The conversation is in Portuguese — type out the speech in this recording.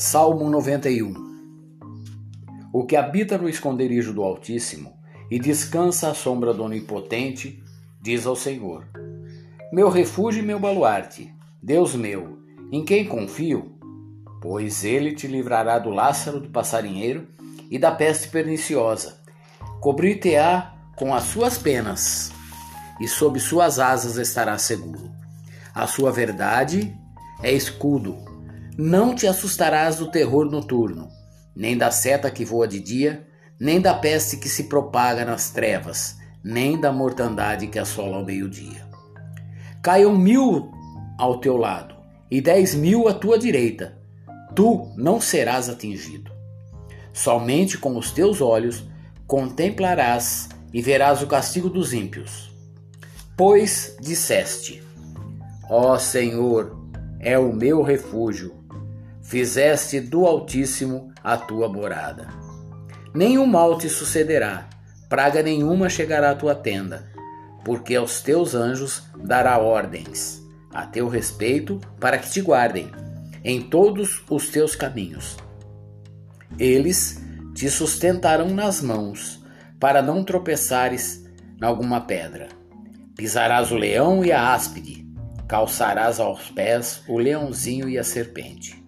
Salmo 91 O que habita no esconderijo do Altíssimo e descansa à sombra do Onipotente, diz ao Senhor: Meu refúgio e meu baluarte, Deus meu, em quem confio? Pois ele te livrará do láçaro do passarinheiro e da peste perniciosa. Cobrir-te-á com as suas penas, e sob suas asas estarás seguro. A sua verdade é escudo não te assustarás do terror noturno, nem da seta que voa de dia, nem da peste que se propaga nas trevas, nem da mortandade que assola ao meio-dia. Caiam mil ao teu lado e dez mil à tua direita, tu não serás atingido. Somente com os teus olhos contemplarás e verás o castigo dos ímpios. Pois disseste: Ó Senhor, é o meu refúgio fizeste do Altíssimo a tua morada. Nenhum mal te sucederá, praga nenhuma chegará à tua tenda, porque aos teus anjos dará ordens a teu respeito para que te guardem em todos os teus caminhos. Eles te sustentarão nas mãos, para não tropeçares em alguma pedra. Pisarás o leão e a áspide, calçarás aos pés o leãozinho e a serpente